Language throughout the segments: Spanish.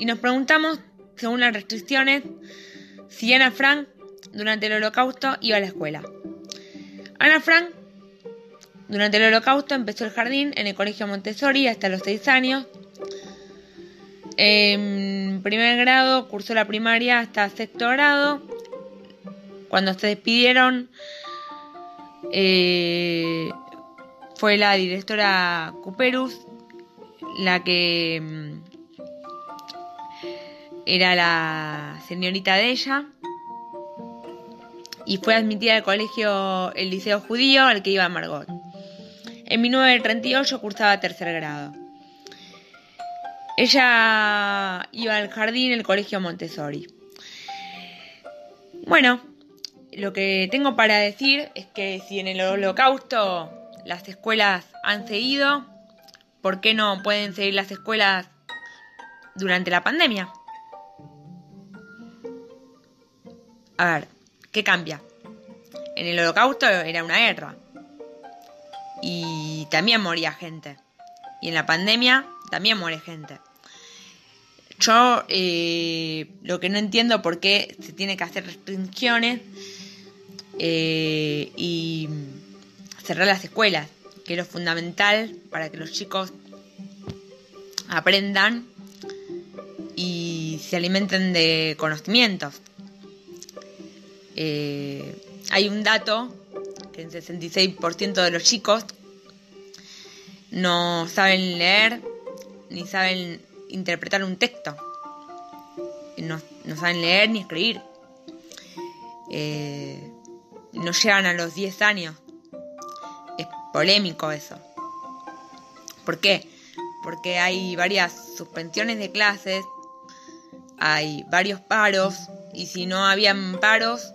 Y nos preguntamos, según las restricciones, si Ana Frank durante el holocausto iba a la escuela. Ana Frank durante el holocausto empezó el jardín en el colegio Montessori hasta los 6 años. En primer grado cursó la primaria hasta sexto grado. Cuando se despidieron eh, fue la directora Cuperus la que mm, era la señorita de ella y fue admitida al colegio, el liceo judío al que iba Margot. En 1938 cursaba tercer grado. Ella iba al jardín, el colegio Montessori. Bueno, lo que tengo para decir es que si en el holocausto las escuelas han seguido, ¿por qué no pueden seguir las escuelas durante la pandemia? A ver, ¿qué cambia? En el holocausto era una guerra y también moría gente. Y en la pandemia también muere gente. Yo eh, lo que no entiendo por qué se tiene que hacer restricciones eh, y cerrar las escuelas, que es lo fundamental para que los chicos aprendan y se alimenten de conocimientos. Eh, hay un dato que el 66% de los chicos no saben leer ni saben interpretar un texto. No, saben leer ni escribir. Eh, no llegan a los 10 años. Es polémico eso. ¿Por qué? Porque hay varias suspensiones de clases, hay varios paros, y si no habían paros,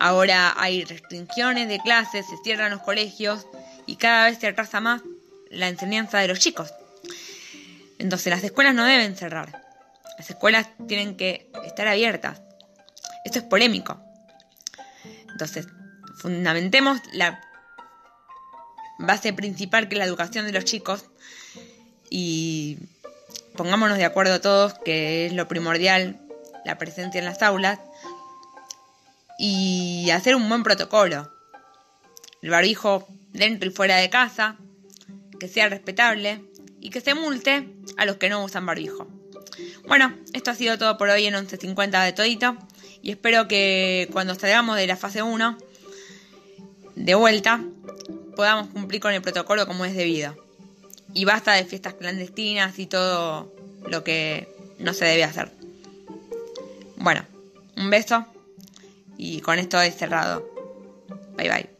Ahora hay restricciones de clases, se cierran los colegios y cada vez se atrasa más la enseñanza de los chicos. Entonces las escuelas no deben cerrar. Las escuelas tienen que estar abiertas. Esto es polémico. Entonces, fundamentemos la base principal que es la educación de los chicos y pongámonos de acuerdo todos que es lo primordial la presencia en las aulas y hacer un buen protocolo. El barbijo dentro y fuera de casa, que sea respetable y que se multe a los que no usan barbijo. Bueno, esto ha sido todo por hoy en 11.50 de todito y espero que cuando salgamos de la fase 1 de vuelta podamos cumplir con el protocolo como es debido. Y basta de fiestas clandestinas y todo lo que no se debe hacer. Bueno, un beso y con esto he cerrado. Bye bye.